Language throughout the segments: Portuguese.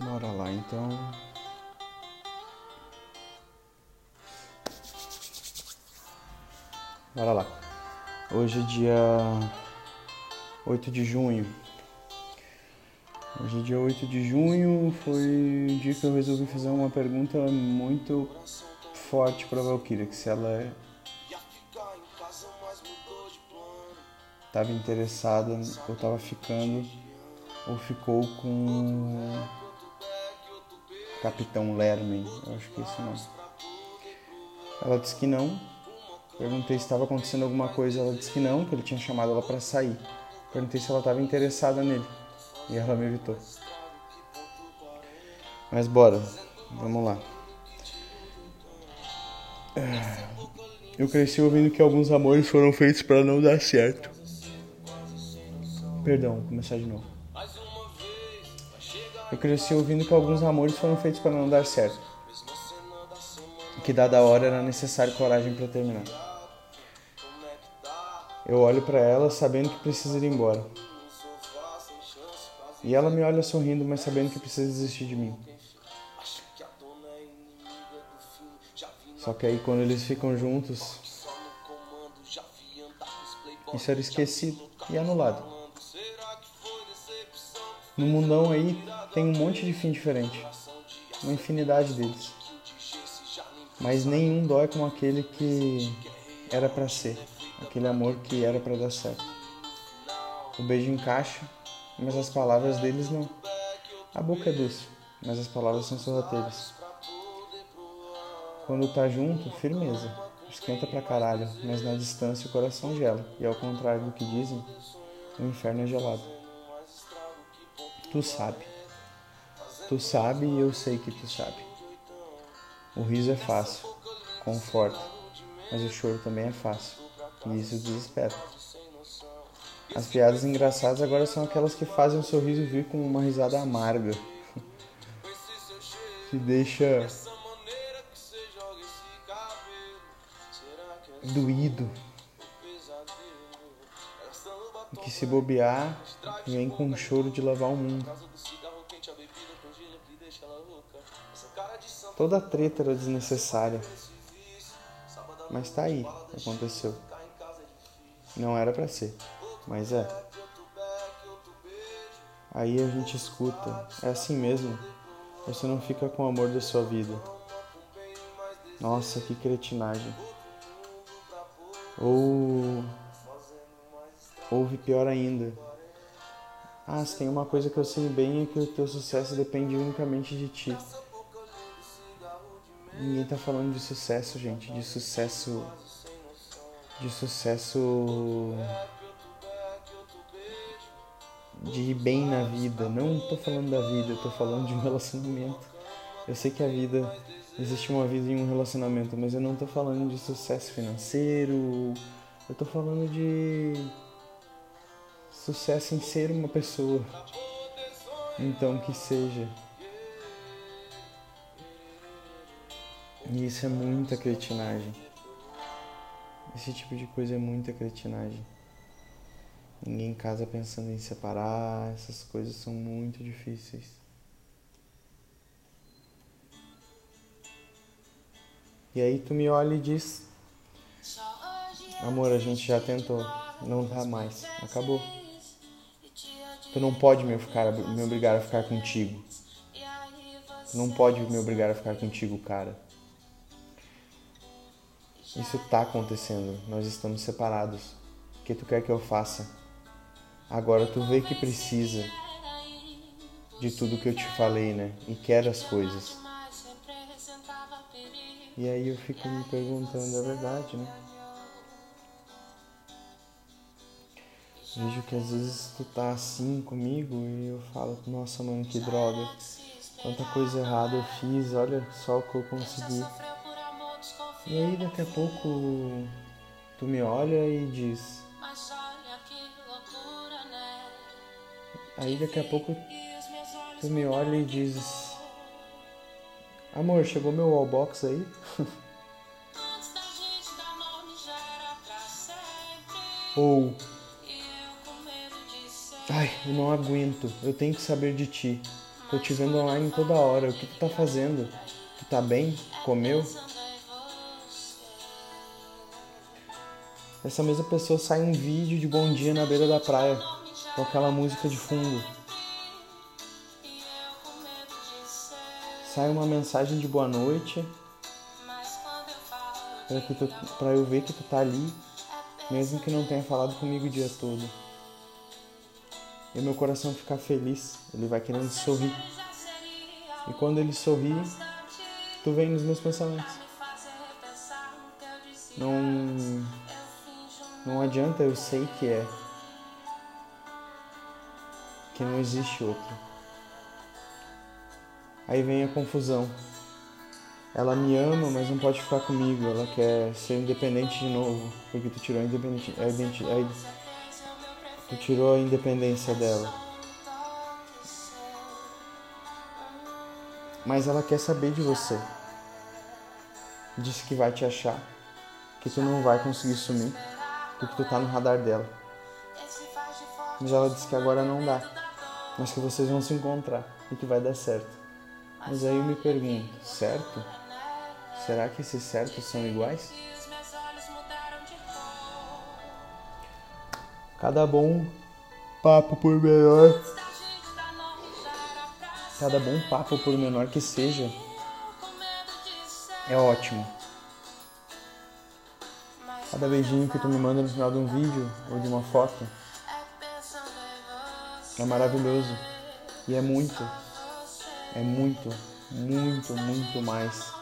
Bora lá então. Bora lá. Hoje é dia 8 de junho. Hoje é dia 8 de junho, foi o dia que eu resolvi fazer uma pergunta muito forte pra Valkyria, que se ela é tava interessada ou tava ficando ou ficou com Capitão Lerman, eu acho que é esse nome. Ela disse que não. Perguntei se estava acontecendo alguma coisa, ela disse que não, que ele tinha chamado ela para sair. Perguntei se ela estava interessada nele e ela me evitou. Mas bora, vamos lá. Eu cresci ouvindo que alguns amores foram feitos para não dar certo. Perdão, vou começar de novo. Eu cresci ouvindo que alguns amores foram feitos para não dar certo. Que dada a hora era necessário coragem para terminar. Eu olho para ela sabendo que precisa ir embora. E ela me olha sorrindo, mas sabendo que precisa desistir de mim. Só que aí quando eles ficam juntos, isso era esquecido e anulado. No mundão aí tem um monte de fim diferente, uma infinidade deles. Mas nenhum dói como aquele que era para ser, aquele amor que era para dar certo. O beijo encaixa, mas as palavras deles não. A boca é doce, mas as palavras são sorrateiras. Quando tá junto, firmeza. Esquenta pra caralho, mas na distância o coração gela. E ao contrário do que dizem, o inferno é gelado. Tu sabe. Tu sabe e eu sei que tu sabe. O riso é fácil, conforta, mas o choro também é fácil. E isso desespera. As piadas engraçadas agora são aquelas que fazem o sorriso vir com uma risada amarga. que deixa doído. Que se bobear, vem com um choro de lavar o mundo. Toda a treta era desnecessária. Mas tá aí, aconteceu. Não era para ser, mas é. Aí a gente escuta, é assim mesmo. Você não fica com o amor da sua vida. Nossa, que cretinagem. Ou ouve pior ainda. Ah, se tem uma coisa que eu sei bem é que o teu sucesso depende unicamente de ti. Ninguém tá falando de sucesso, gente, de sucesso de sucesso de ir bem na vida. Não tô falando da vida, tô falando de um relacionamento. Eu sei que a vida existe uma vida em um relacionamento, mas eu não tô falando de sucesso financeiro. Eu tô falando de sucesso em ser uma pessoa. Então que seja. E isso é muita cretinagem. Esse tipo de coisa é muita cretinagem. Ninguém casa pensando em separar, essas coisas são muito difíceis. E aí tu me olha e diz: Amor, a gente já tentou, não dá mais, acabou. Tu não pode me, ficar, me obrigar a ficar contigo. Tu não pode me obrigar a ficar contigo, cara. Isso tá acontecendo, nós estamos separados. O que tu quer que eu faça? Agora tu vê que precisa de tudo que eu te falei, né? E quer as coisas. E aí eu fico me perguntando, é verdade, né? Vejo que às vezes tu tá assim comigo e eu falo, nossa mano, que droga. Tanta coisa errada eu fiz, olha só o que eu consegui. E aí daqui a pouco tu me olha e diz. Aí daqui a pouco tu me olha e diz. Amor, chegou meu wallbox aí? Ou. Ai, eu não aguento, eu tenho que saber de ti. Tô te vendo online toda hora. O que tu tá fazendo? Tu tá bem? Comeu? Essa mesma pessoa sai um vídeo de bom dia na beira da praia com aquela música de fundo. Sai uma mensagem de boa noite para eu ver que tu tá ali, mesmo que não tenha falado comigo o dia todo. E meu coração ficar feliz, ele vai querendo sorrir. E quando ele sorri, tu vem nos meus pensamentos. Não não adianta, eu sei que é. Que não existe outro. Aí vem a confusão. Ela me ama, mas não pode ficar comigo. Ela quer ser independente de novo. Porque tu tirou a, independente, a, tu tirou a independência dela. Mas ela quer saber de você. Disse que vai te achar. Que tu não vai conseguir sumir porque tu tá no radar dela. Mas ela disse que agora não dá, mas que vocês vão se encontrar e que vai dar certo. Mas aí eu me pergunto, certo? Será que esses certos são iguais? Cada bom papo por menor, cada bom papo por menor que seja, é ótimo. Cada beijinho que tu me manda no final de um vídeo ou de uma foto é maravilhoso. E é muito, é muito, muito, muito mais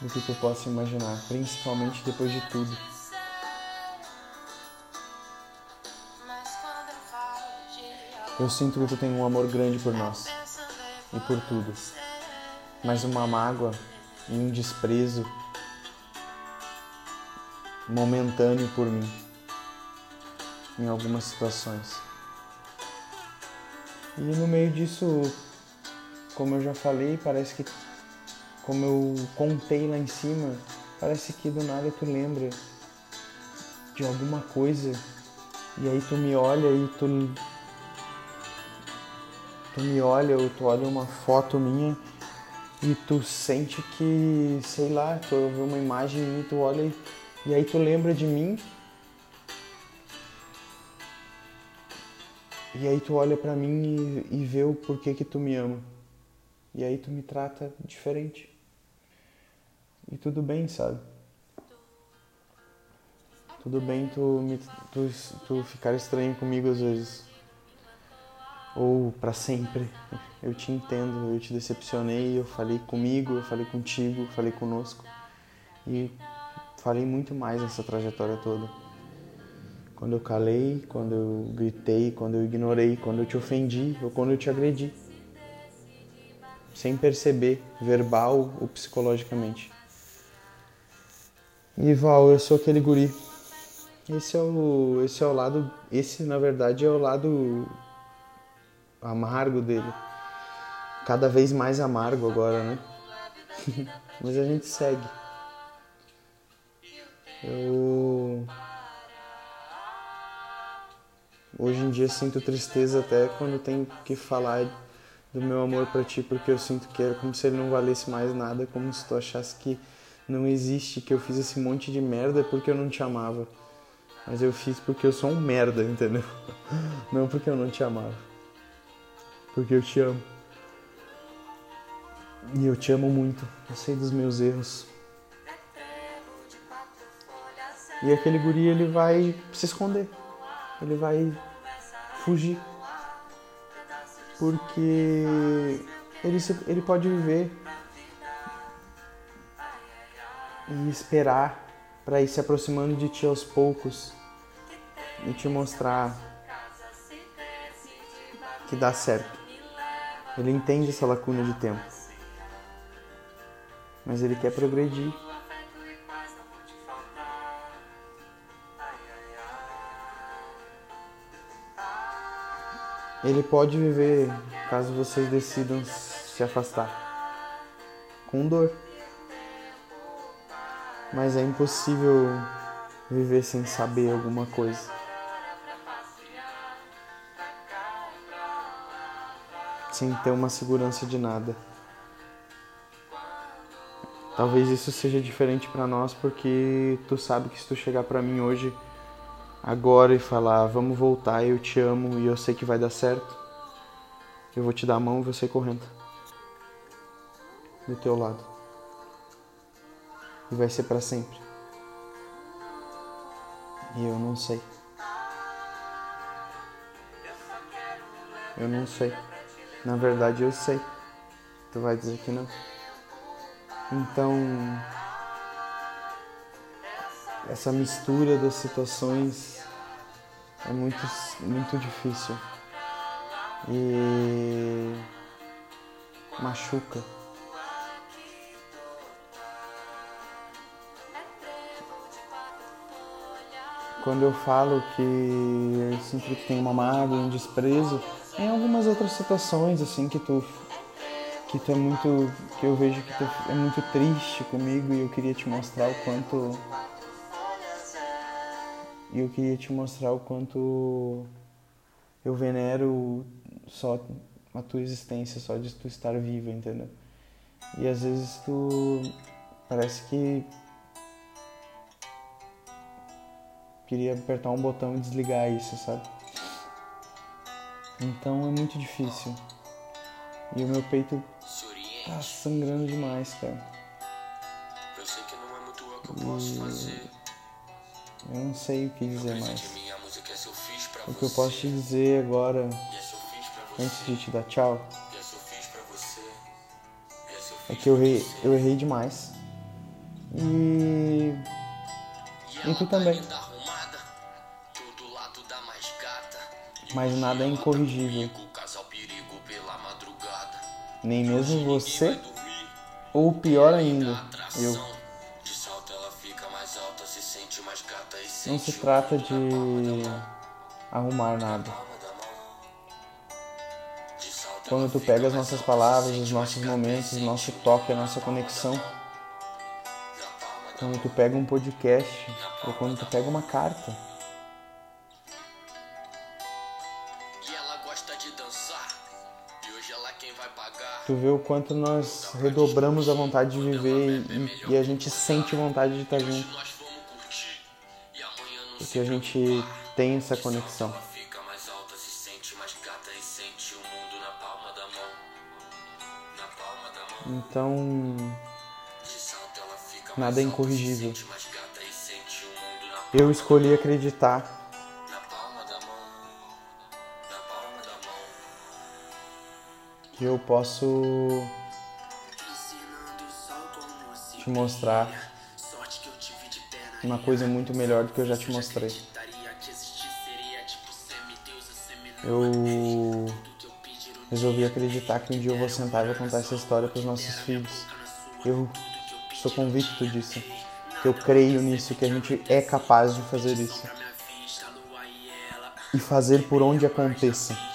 do que tu possa imaginar, principalmente depois de tudo. Eu sinto que tu tem um amor grande por nós e por tudo, mas uma mágoa e um desprezo momentâneo por mim em algumas situações. E no meio disso, como eu já falei, parece que como eu contei lá em cima, parece que do nada tu lembra de alguma coisa e aí tu me olha e tu tu me olha ou tu olha uma foto minha e tu sente que, sei lá, tu vê uma imagem e tu olha e aí tu lembra de mim. E aí tu olha para mim e, e vê o porquê que tu me ama. E aí tu me trata diferente. E tudo bem, sabe? Tudo bem tu, me, tu, tu ficar estranho comigo às vezes. Ou para sempre. Eu te entendo, eu te decepcionei, eu falei comigo, eu falei contigo, eu falei conosco. E falei muito mais nessa trajetória toda. Quando eu calei, quando eu gritei, quando eu ignorei, quando eu te ofendi ou quando eu te agredi. Sem perceber, verbal ou psicologicamente. E Val, eu sou aquele guri. Esse é o, esse é o lado, esse na verdade é o lado amargo dele. Cada vez mais amargo agora, né? Mas a gente segue. Eu hoje em dia sinto tristeza até quando tenho que falar do meu amor para ti, porque eu sinto que é como se ele não valesse mais nada, como se tu achasse que não existe, que eu fiz esse monte de merda porque eu não te amava. Mas eu fiz porque eu sou um merda, entendeu? Não porque eu não te amava. Porque eu te amo. E eu te amo muito. Eu sei dos meus erros. E aquele guri ele vai se esconder. Ele vai fugir. Porque ele, ele pode viver e esperar para ir se aproximando de ti aos poucos e te mostrar que dá certo. Ele entende essa lacuna de tempo. Mas ele quer progredir. ele pode viver caso vocês decidam se afastar com dor. Mas é impossível viver sem saber alguma coisa. Sem ter uma segurança de nada. Talvez isso seja diferente para nós porque tu sabe que se tu chegar para mim hoje agora e falar, vamos voltar, eu te amo e eu sei que vai dar certo, eu vou te dar a mão e você correndo do teu lado. E vai ser para sempre. E eu não sei. Eu não sei. Na verdade, eu sei. Tu vai dizer que não. Então, essa mistura das situações é muito, muito difícil e machuca. Quando eu falo que eu sinto que tem uma mágoa, um desprezo, em algumas outras situações assim que tu que tu é muito que eu vejo que tu é muito triste comigo e eu queria te mostrar o quanto e eu queria te mostrar o quanto eu venero só a tua existência, só de tu estar vivo, entendeu? E às vezes tu parece que queria apertar um botão e desligar isso, sabe? Então é muito difícil. E o meu peito tá sangrando demais, cara. Eu sei que não é muito o que eu posso fazer. Eu não sei o que dizer mais. O que eu posso te dizer agora, antes de te dar tchau, é que eu errei, eu errei demais. E. E tu também. Mas nada é incorrigível. Nem mesmo você, ou pior ainda, eu. Não se trata de arrumar nada. Quando tu pega as nossas palavras, os nossos momentos, o nosso toque, a nossa conexão. Quando tu pega um podcast, ou quando tu pega uma carta. Tu vê o quanto nós redobramos a vontade de viver e, e a gente sente vontade de estar junto porque a gente tem essa conexão. Então, nada é incorrigível. Eu escolhi acreditar que eu posso te mostrar uma coisa muito melhor do que eu já te mostrei. Eu resolvi acreditar que um dia eu vou sentar e vou contar essa história para os nossos filhos. Eu sou convicto disso. Eu creio nisso, que a gente é capaz de fazer isso. E fazer por onde aconteça.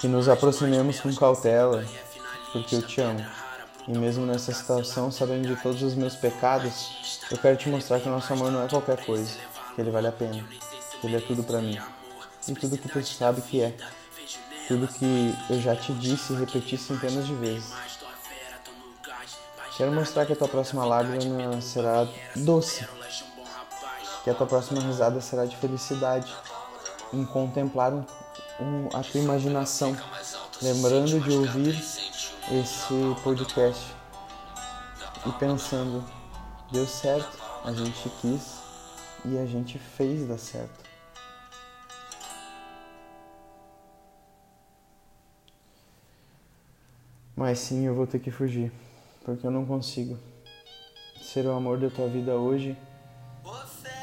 Que nos aproximemos com cautela, porque eu te amo. E mesmo nessa situação, sabendo de todos os meus pecados, eu quero te mostrar que o nosso amor não é qualquer coisa, que ele vale a pena, que ele é tudo para mim. E tudo que tu sabe que é. Tudo que eu já te disse e repeti centenas de vezes. Quero mostrar que a tua próxima lágrima será doce. Que a tua próxima risada será de felicidade. Em contemplar um, um, a tua imaginação. Lembrando de ouvir esse podcast e pensando, deu certo, a gente quis e a gente fez dar certo. Mas sim, eu vou ter que fugir, porque eu não consigo ser o amor da tua vida hoje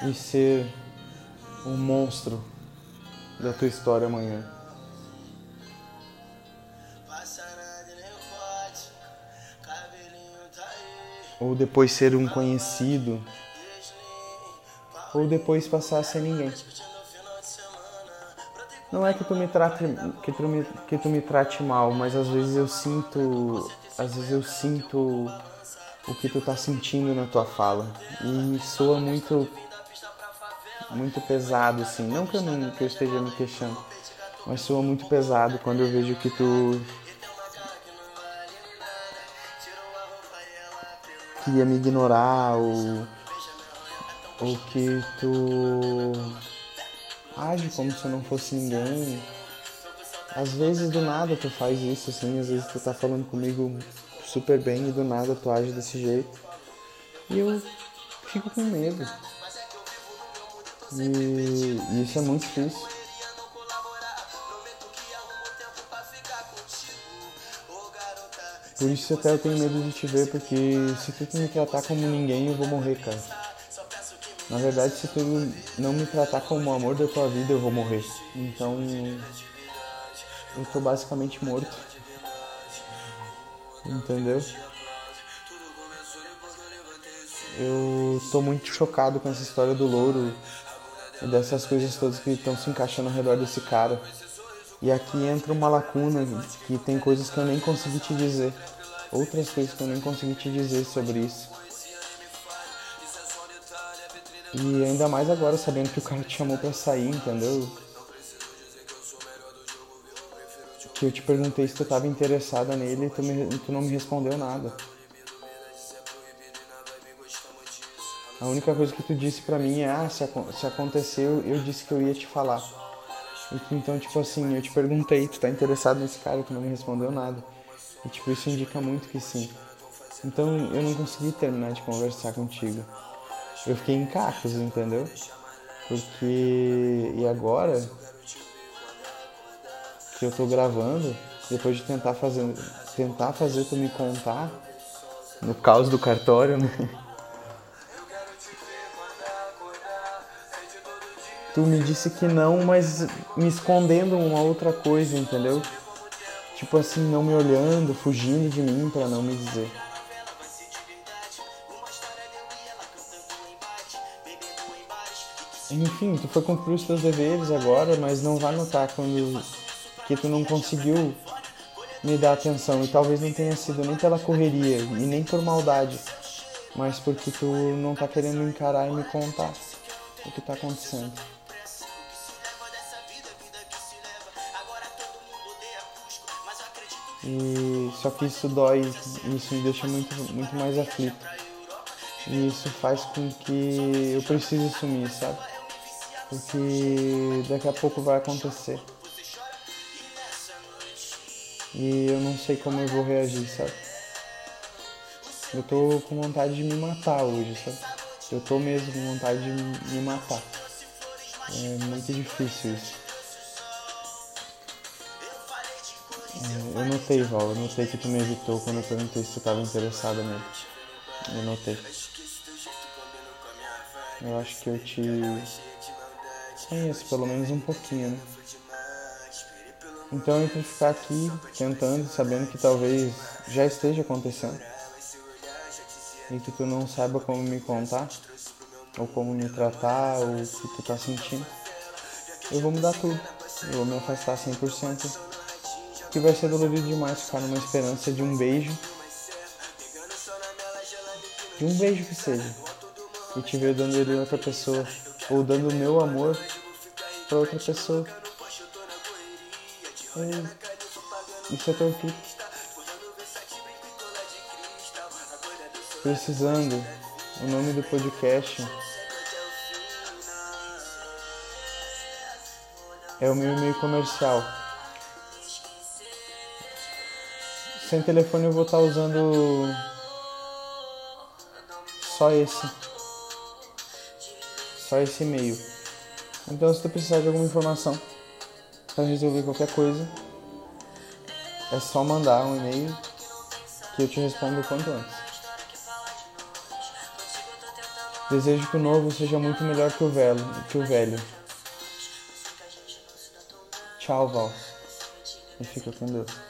e ser o monstro da tua história amanhã. ou depois ser um conhecido, ou depois passar a ser ninguém. Não é que tu me trate que tu me, que tu me trate mal, mas às vezes eu sinto, às vezes eu sinto o que tu tá sentindo na tua fala e soa muito muito pesado assim, não que eu não que eu esteja me queixando, Mas soa muito pesado quando eu vejo que tu queria me ignorar ou, ou que tu age como se eu não fosse ninguém. Às vezes do nada tu faz isso assim, às vezes tu tá falando comigo super bem e do nada tu age desse jeito. E eu fico com medo. E, isso é muito difícil. Por isso até eu tenho medo de te ver, porque se tu me tratar como ninguém, eu vou morrer, cara. Na verdade, se tu não me tratar como o amor da tua vida, eu vou morrer. Então, eu tô basicamente morto. Entendeu? Eu tô muito chocado com essa história do louro e dessas coisas todas que estão se encaixando ao redor desse cara. E aqui entra uma lacuna que tem coisas que eu nem consegui te dizer. Outras coisas que eu nem consegui te dizer sobre isso. E ainda mais agora, sabendo que o cara te chamou pra sair, entendeu? Que eu te perguntei se tu tava interessada nele e tu, me, tu não me respondeu nada. A única coisa que tu disse pra mim é, ah, se, se aconteceu, eu disse que eu ia te falar. Então, tipo assim, eu te perguntei, tu tá interessado nesse cara, tu não me respondeu nada. E, tipo, isso indica muito que sim. Então, eu não consegui terminar de conversar contigo. Eu fiquei em cacos, entendeu? Porque... E agora que eu tô gravando, depois de tentar fazer, tentar fazer tu me contar, no caos do cartório, né? tu me disse que não, mas me escondendo uma outra coisa, entendeu? Tipo assim, não me olhando, fugindo de mim para não me dizer. Enfim, tu foi cumprir os teus deveres agora, mas não vai notar quando que tu não conseguiu me dar atenção e talvez não tenha sido nem pela correria e nem por maldade, mas porque tu não tá querendo encarar e me contar o que tá acontecendo. E só que isso dói, isso me deixa muito, muito mais aflito. E isso faz com que eu precise sumir, sabe? Porque daqui a pouco vai acontecer. E eu não sei como eu vou reagir, sabe? Eu tô com vontade de me matar hoje, sabe? Eu tô mesmo com vontade de me matar. É muito difícil isso. Eu notei, Val, eu notei que tu me evitou quando eu perguntei se tu estava interessada nele. Eu notei. Eu acho que eu te conheço pelo menos um pouquinho, né? Então entre ficar aqui tentando, sabendo que talvez já esteja acontecendo e que tu não saiba como me contar, ou como me tratar, ou o que tu tá sentindo, eu vou mudar tudo. Eu vou me afastar 100% que vai ser dolorido demais ficar numa esperança de um beijo. De um beijo que seja. E te ver dando ele a outra pessoa. Ou dando o meu amor para outra pessoa. É, isso é tortura. Precisando. O nome do podcast é o meu e-mail comercial. Sem telefone eu vou estar usando só esse. Só esse e-mail. Então se tu precisar de alguma informação para resolver qualquer coisa, é só mandar um e-mail que eu te respondo o quanto antes. Desejo que o novo seja muito melhor que o velho. Que o velho. Tchau, Val. E fica com Deus.